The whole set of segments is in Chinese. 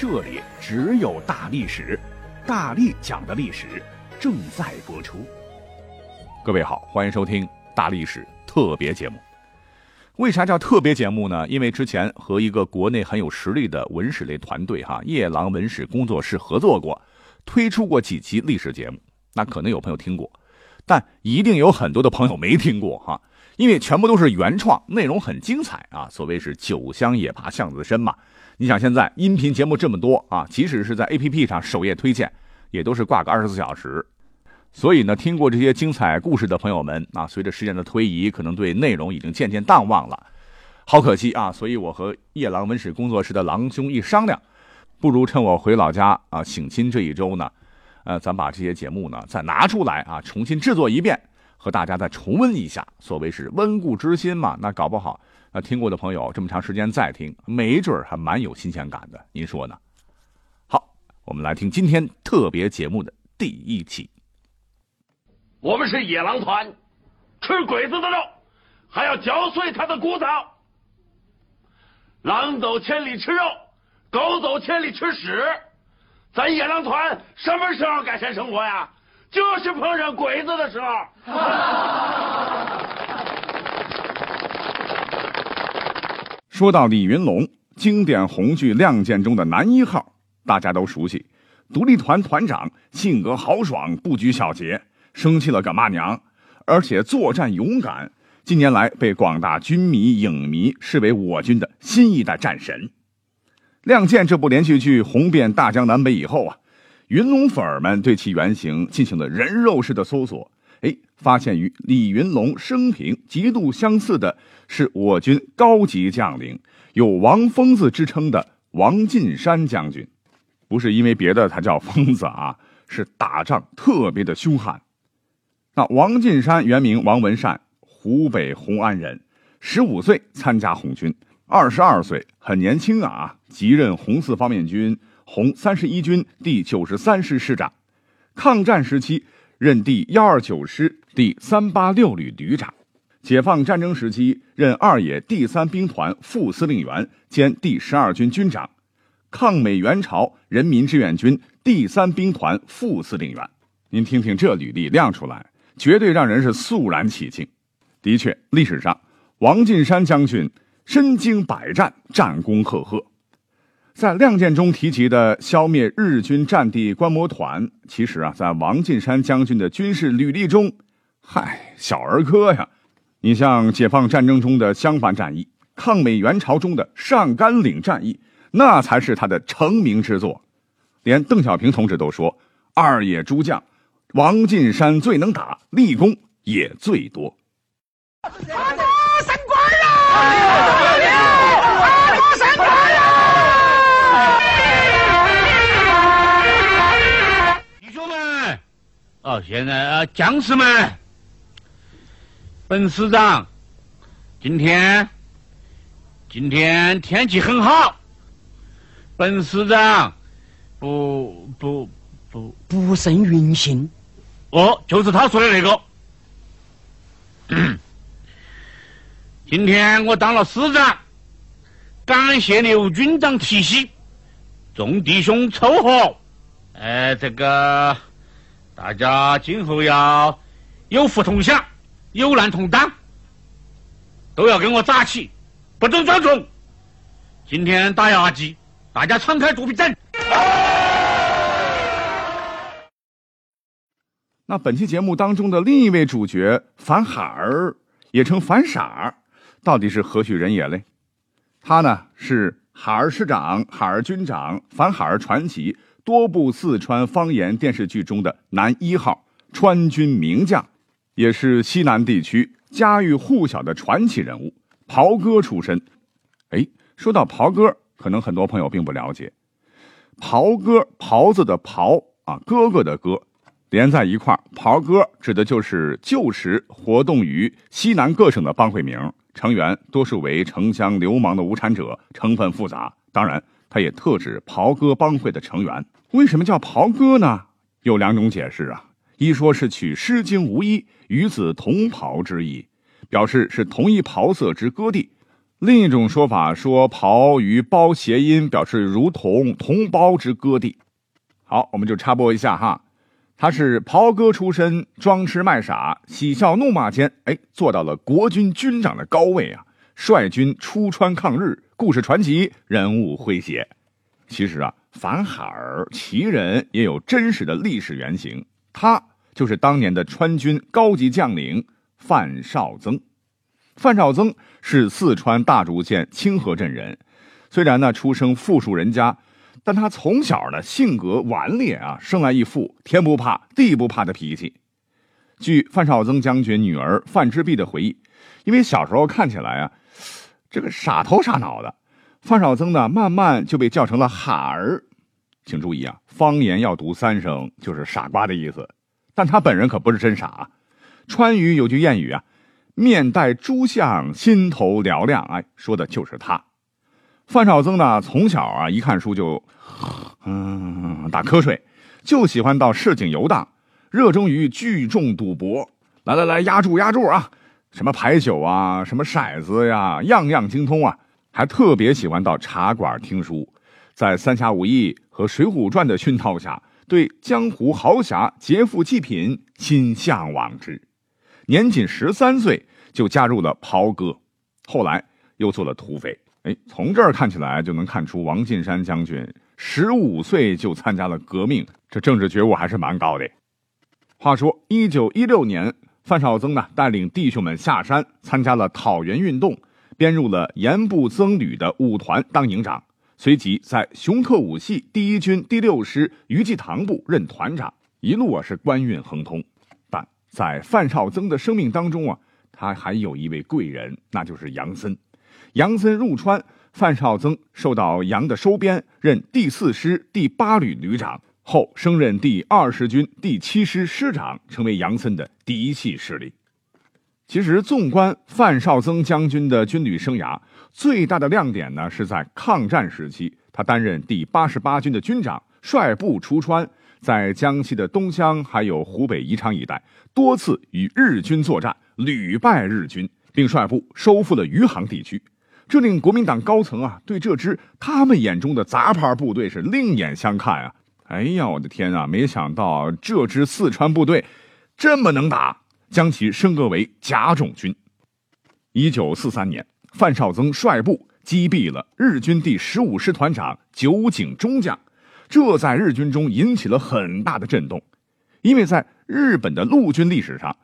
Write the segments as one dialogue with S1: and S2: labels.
S1: 这里只有大历史，大力讲的历史正在播出。
S2: 各位好，欢迎收听大历史特别节目。为啥叫特别节目呢？因为之前和一个国内很有实力的文史类团队哈夜郎文史工作室合作过，推出过几期历史节目。那可能有朋友听过，但一定有很多的朋友没听过哈，因为全部都是原创，内容很精彩啊。所谓是酒香也怕巷子深嘛。你想现在音频节目这么多啊，即使是在 APP 上首页推荐，也都是挂个二十四小时。所以呢，听过这些精彩故事的朋友们啊，随着时间的推移，可能对内容已经渐渐淡忘了，好可惜啊！所以我和夜郎文史工作室的郎兄一商量，不如趁我回老家啊省亲这一周呢，呃，咱把这些节目呢再拿出来啊，重新制作一遍，和大家再重温一下。所谓是温故知新嘛，那搞不好。那听过的朋友，这么长时间再听，没准还蛮有新鲜感的，您说呢？好，我们来听今天特别节目的第一期。
S3: 我们是野狼团，吃鬼子的肉，还要嚼碎他的骨头。狼走千里吃肉，狗走千里吃屎。咱野狼团什么时候改善生活呀？就是碰上鬼子的时候。
S2: 说到李云龙，经典红剧《亮剑》中的男一号，大家都熟悉。独立团团长，性格豪爽，不拘小节，生气了敢骂娘，而且作战勇敢。近年来被广大军迷、影迷视为我军的新一代战神。《亮剑》这部连续剧红遍大江南北以后啊，云龙粉儿们对其原型进行了人肉式的搜索。哎，发现与李云龙生平极度相似的是我军高级将领，有“王疯子”之称的王进山将军。不是因为别的他叫疯子啊，是打仗特别的凶悍。那王进山原名王文善，湖北红安人，十五岁参加红军，二十二岁很年轻啊，即任红四方面军红三十一军第九十三师师长。抗战时期。任第幺二九师第三八六旅旅长，解放战争时期任二野第三兵团副司令员兼第十二军军长，抗美援朝人民志愿军第三兵团副司令员。您听听这履历亮出来，绝对让人是肃然起敬。的确，历史上王进山将军身经百战，战功赫赫。在《亮剑》中提及的消灭日军战地观摩团，其实啊，在王进山将军的军事履历中，嗨，小儿科呀！你像解放战争中的襄樊战役、抗美援朝中的上甘岭战役，那才是他的成名之作。连邓小平同志都说：“二野诸将，王进山最能打，立功也最多。”
S4: 哦，现在啊，将士们，本师长，今天今天天气很好，本师长不不不
S5: 不胜云幸。
S4: 哦，就是他说的那个。今天我当了师长，感谢刘军长提携，众弟兄凑合，呃，这个。大家今后要有福同享，有难同当，都要跟我打起，不准装怂。今天打牙祭，大家敞开肚皮整。
S2: 那本期节目当中的另一位主角樊海儿，也称樊傻儿，到底是何许人也嘞？他呢是海儿师长、海儿军长、樊海儿传奇。多部四川方言电视剧中的男一号川军名将，也是西南地区家喻户晓的传奇人物，袍哥出身。哎，说到袍哥，可能很多朋友并不了解，袍哥，袍子的袍啊，哥哥的哥，连在一块。袍哥指的就是旧时活动于西南各省的帮会名，成员多数为城乡流氓的无产者，成分复杂。当然，他也特指袍哥帮会的成员。为什么叫袍哥呢？有两种解释啊。一说是取《诗经·无衣》与子同袍之意，表示是同一袍色之哥弟；另一种说法说袍与包谐音，表示如同同胞之哥弟。好，我们就插播一下哈，他是袍哥出身，装痴卖傻，喜笑怒骂间，哎，做到了国军军长的高位啊，率军出川抗日，故事传奇，人物诙谐。其实啊，樊海儿其人也有真实的历史原型，他。就是当年的川军高级将领范绍曾。范绍曾是四川大竹县清河镇人，虽然呢出生富庶人家，但他从小呢性格顽劣啊，生来一副天不怕地不怕的脾气。据范绍曾将军女儿范之璧的回忆，因为小时候看起来啊，这个傻头傻脑的，范绍曾呢慢慢就被叫成了哈儿。请注意啊，方言要读三声，就是傻瓜的意思。但他本人可不是真傻啊。川渝有句谚语啊，“面带猪相，心头嘹亮”，哎，说的就是他。范绍曾呢，从小啊一看书就，嗯，打瞌睡，就喜欢到市井游荡，热衷于聚众赌博。来来来，压住压住啊！什么牌九啊，什么骰子呀，样样精通啊。还特别喜欢到茶馆听书，在《三侠五义》和《水浒传》的熏陶下。对江湖豪侠劫富济贫心向往之，年仅十三岁就加入了袍哥，后来又做了土匪。哎，从这儿看起来就能看出王进山将军十五岁就参加了革命，这政治觉悟还是蛮高的。话说，一九一六年，范绍曾呢带领弟兄们下山参加了讨袁运动，编入了盐部曾旅的五团当营长。随即在熊特武系第一军第六师余继堂部任团长，一路啊是官运亨通。但在范绍曾的生命当中啊，他还有一位贵人，那就是杨森。杨森入川，范绍曾受到杨的收编，任第四师第八旅旅长，后升任第二十军第七师师长，成为杨森的第一系势力。其实，纵观范绍曾将军的军旅生涯。最大的亮点呢，是在抗战时期，他担任第八十八军的军长，率部出川，在江西的东乡还有湖北宜昌一带，多次与日军作战，屡败日军，并率部收复了余杭地区。这令国民党高层啊，对这支他们眼中的杂牌部队是另眼相看啊！哎呀，我的天啊！没想到这支四川部队这么能打，将其升格为甲种军。一九四三年。范绍曾率部击毙了日军第十五师团长酒井中将，这在日军中引起了很大的震动，因为在日本的陆军历史上，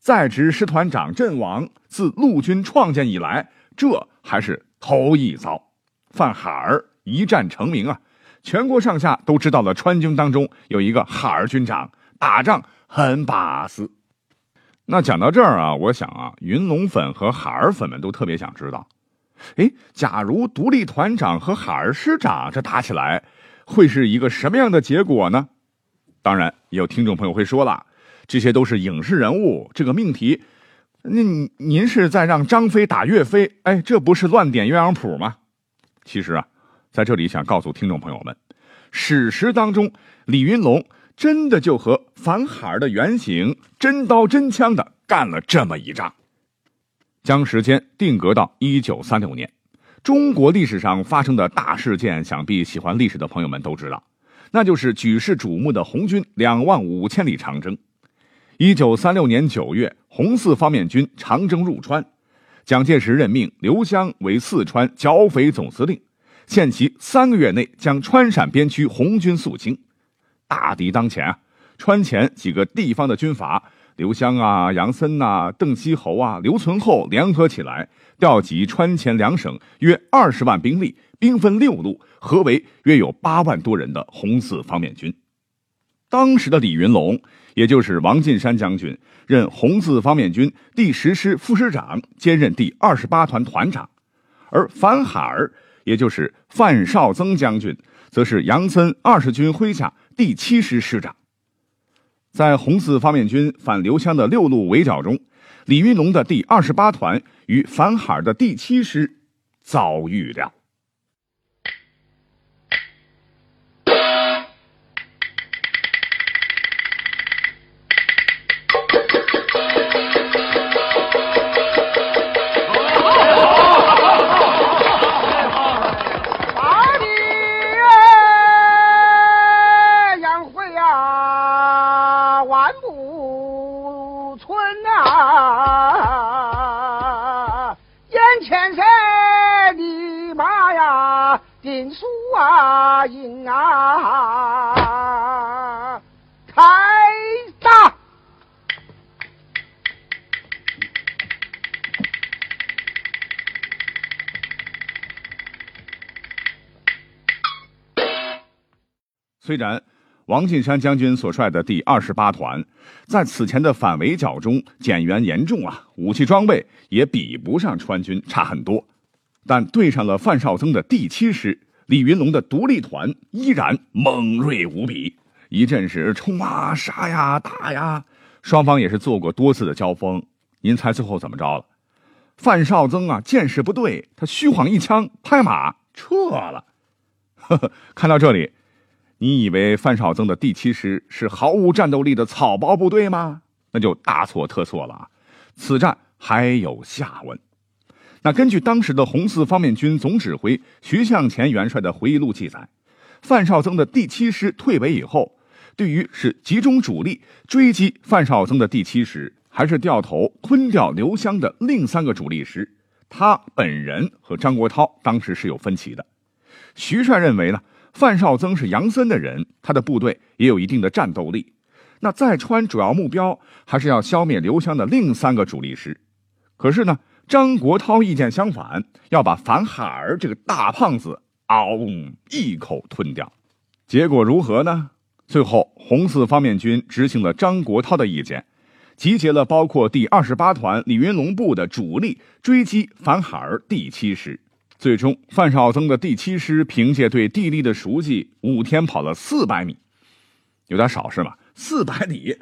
S2: 在职师团长阵亡自陆军创建以来，这还是头一遭。范海儿一战成名啊，全国上下都知道了川军当中有一个哈儿军长，打仗很把式。那讲到这儿啊，我想啊，云龙粉和哈儿粉们都特别想知道，哎，假如独立团长和海儿师长这打起来，会是一个什么样的结果呢？当然，有听众朋友会说了，这些都是影视人物，这个命题，那您是在让张飞打岳飞？哎，这不是乱点鸳鸯谱吗？其实啊，在这里想告诉听众朋友们，史实当中，李云龙。真的就和樊海儿的原型真刀真枪的干了这么一仗，将时间定格到一九三六年，中国历史上发生的大事件，想必喜欢历史的朋友们都知道，那就是举世瞩目的红军两万五千里长征。一九三六年九月，红四方面军长征入川，蒋介石任命刘湘为四川剿匪总司令，限期三个月内将川陕边区红军肃清。大敌当前啊！川前几个地方的军阀刘湘啊、杨森呐、邓锡侯啊、刘存厚联合起来，调集川前两省约二十万兵力，兵分六路，合为约有八万多人的红四方面军。当时的李云龙，也就是王进山将军，任红四方面军第十师副师长，兼任第二十八团团长；而樊海儿，也就是范绍曾将军。则是杨森二十军麾下第七师师长。在红四方面军反刘湘的六路围剿中，李云龙的第二十八团与樊海的第七师遭遇了。虽然王进山将军所率的第二十八团在此前的反围剿中减员严重啊，武器装备也比不上川军，差很多，但对上了范绍增的第七师，李云龙的独立团依然猛锐无比，一阵是冲啊、杀呀、打呀，双方也是做过多次的交锋。您猜最后怎么着了？范绍增啊，见势不对，他虚晃一枪，拍马撤了。呵呵，看到这里。你以为范绍增的第七师是毫无战斗力的草包部队吗？那就大错特错了啊！此战还有下文。那根据当时的红四方面军总指挥徐向前元帅的回忆录记载，范绍增的第七师退北以后，对于是集中主力追击范绍增的第七师，还是掉头吞掉刘湘的另三个主力师，他本人和张国焘当时是有分歧的。徐帅认为呢？范绍增是杨森的人，他的部队也有一定的战斗力。那再川主要目标还是要消灭刘湘的另三个主力师。可是呢，张国焘意见相反，要把樊海儿这个大胖子嗷一口吞掉。结果如何呢？最后，红四方面军执行了张国焘的意见，集结了包括第二十八团李云龙部的主力，追击樊海儿第七师。最终，范绍增的第七师凭借对地利的熟悉，五天跑了四百米，有点少是吗？四百里，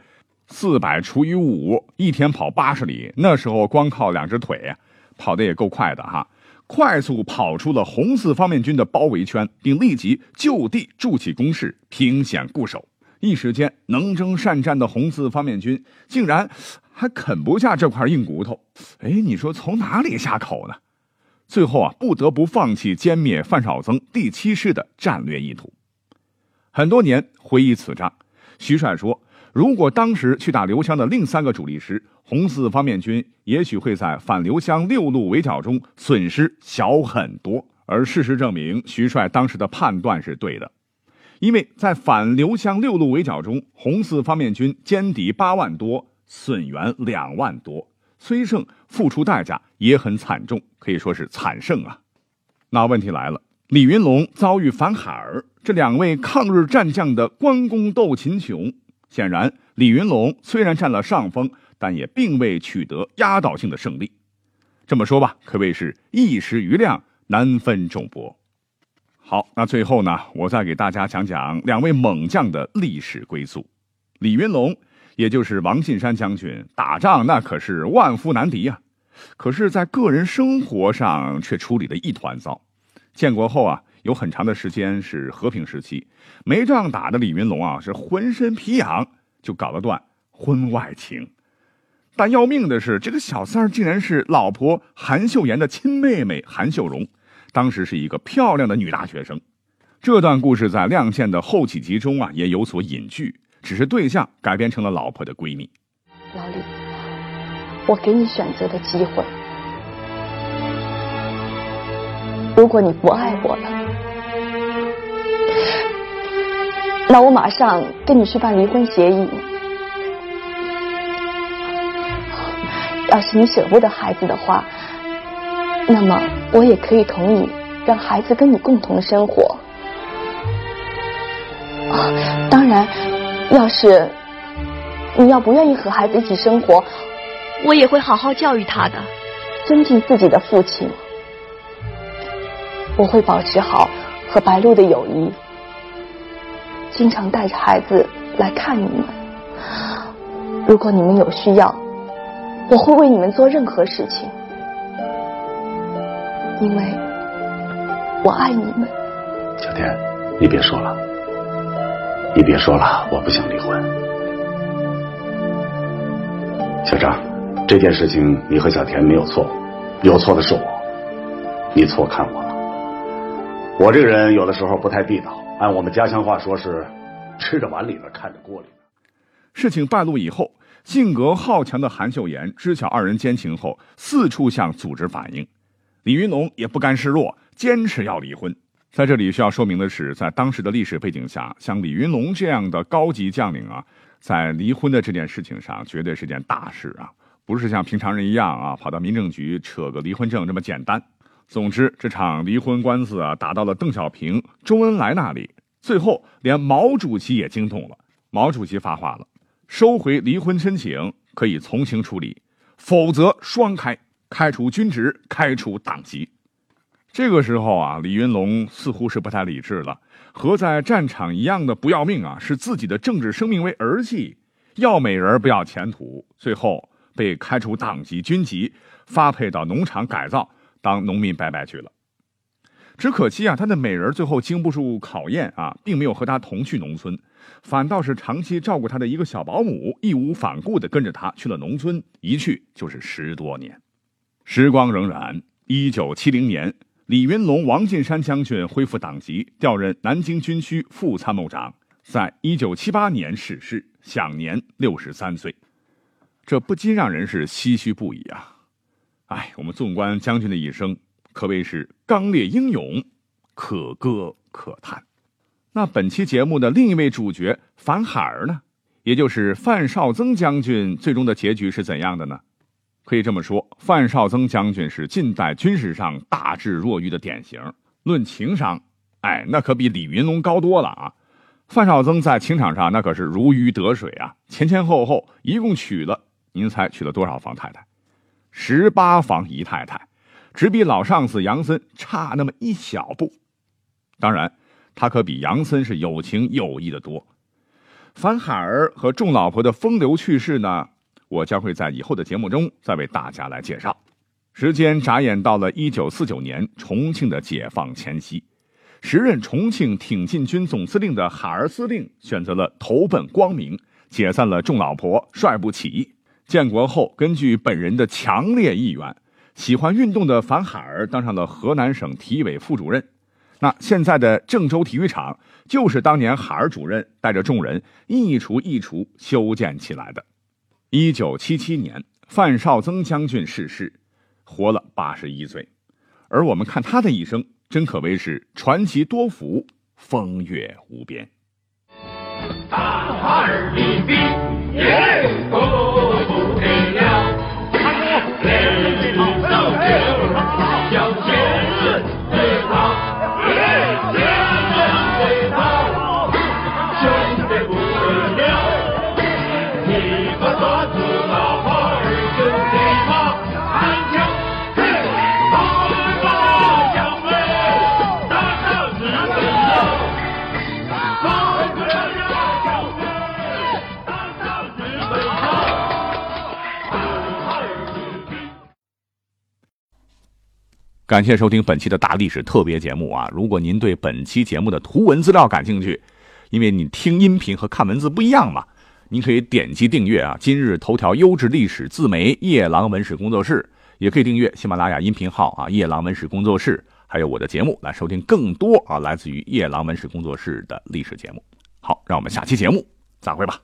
S2: 四百除以五，一天跑八十里。那时候光靠两只腿，跑得也够快的哈！快速跑出了红四方面军的包围圈，并立即就地筑起工事，凭险固守。一时间，能征善战的红四方面军竟然还啃不下这块硬骨头。哎，你说从哪里下口呢？最后啊，不得不放弃歼灭范绍增第七师的战略意图。很多年回忆此战，徐帅说：“如果当时去打刘湘的另三个主力师，红四方面军也许会在反刘湘六路围剿中损失小很多。”而事实证明，徐帅当时的判断是对的，因为在反刘湘六路围剿中，红四方面军歼敌八万多，损员两万多。虽胜，付出代价也很惨重，可以说是惨胜啊。那问题来了，李云龙遭遇樊海儿这两位抗日战将的关公斗秦琼，显然李云龙虽然占了上风，但也并未取得压倒性的胜利。这么说吧，可谓是一时余亮，难分众伯。好，那最后呢，我再给大家讲讲两位猛将的历史归宿，李云龙。也就是王信山将军打仗那可是万夫难敌呀，可是，在个人生活上却处理的一团糟。建国后啊，有很长的时间是和平时期，没仗打的李云龙啊是浑身皮痒，就搞了段婚外情。但要命的是，这个小三儿竟然是老婆韩秀妍的亲妹妹韩秀荣，当时是一个漂亮的女大学生。这段故事在《亮剑》的后几集中啊也有所隐句。只是对象改编成了老婆的闺蜜。
S5: 老李，我给你选择的机会。如果你不爱我了，那我马上跟你去办离婚协议。要是你舍不得孩子的话，那么我也可以同意让孩子跟你共同生活。啊，当然。要是你要不愿意和孩子一起生活，
S6: 我也会好好教育他的，
S5: 尊敬自己的父亲。我会保持好和白露的友谊，经常带着孩子来看你们。如果你们有需要，我会为你们做任何事情，因为我爱你们。
S7: 小天，你别说了，你别说了，我不想离婚。小张，这件事情你和小田没有错，有错的是我，你错看我了。我这个人有的时候不太地道，按我们家乡话说是吃着碗里的，看着锅里的。
S2: 事情败露以后，性格好强的韩秀妍知晓二人奸情后，四处向组织反映。李云龙也不甘示弱，坚持要离婚。在这里需要说明的是，在当时的历史背景下，像李云龙这样的高级将领啊，在离婚的这件事情上，绝对是件大事啊，不是像平常人一样啊，跑到民政局扯个离婚证这么简单。总之，这场离婚官司啊，打到了邓小平、周恩来那里，最后连毛主席也惊动了。毛主席发话了：收回离婚申请可以从轻处理，否则双开，开除军职，开除党籍。这个时候啊，李云龙似乎是不太理智了，和在战场一样的不要命啊，视自己的政治生命为儿戏，要美人不要前途，最后被开除党籍、军籍，发配到农场改造。当农民伯伯去了，只可惜啊，他的美人最后经不住考验啊，并没有和他同去农村，反倒是长期照顾他的一个小保姆，义无反顾地跟着他去了农村，一去就是十多年。时光荏苒，一九七零年，李云龙、王进山将军恢复党籍，调任南京军区副参谋长，在一九七八年逝世，享年六十三岁。这不禁让人是唏嘘不已啊。哎，我们纵观将军的一生，可谓是刚烈英勇，可歌可叹。那本期节目的另一位主角樊海儿呢？也就是范绍曾将军，最终的结局是怎样的呢？可以这么说，范绍曾将军是近代军事上大智若愚的典型。论情商，哎，那可比李云龙高多了啊！范绍曾在情场上那可是如鱼得水啊，前前后后一共娶了，您猜娶了多少房太太？十八房姨太太，只比老上司杨森差那么一小步。当然，他可比杨森是有情有义的多。樊海儿和众老婆的风流趣事呢，我将会在以后的节目中再为大家来介绍。时间眨眼到了一九四九年重庆的解放前夕，时任重庆挺进军总司令的海儿司令选择了投奔光明，解散了众老婆，率部起义。建国后，根据本人的强烈意愿，喜欢运动的樊海儿当上了河南省体委副主任。那现在的郑州体育场，就是当年海儿主任带着众人一厨一厨修建起来的。一九七七年，范绍曾将军逝世，活了八十一岁。而我们看他的一生，真可谓是传奇多福，风月无边。
S3: 大海里比耶。
S2: 感谢收听本期的大历史特别节目啊！如果您对本期节目的图文资料感兴趣，因为你听音频和看文字不一样嘛，您可以点击订阅啊！今日头条优质历史自媒夜郎文史工作室，也可以订阅喜马拉雅音频号啊夜郎文史工作室，还有我的节目来收听更多啊来自于夜郎文史工作室的历史节目。好，让我们下期节目再会吧。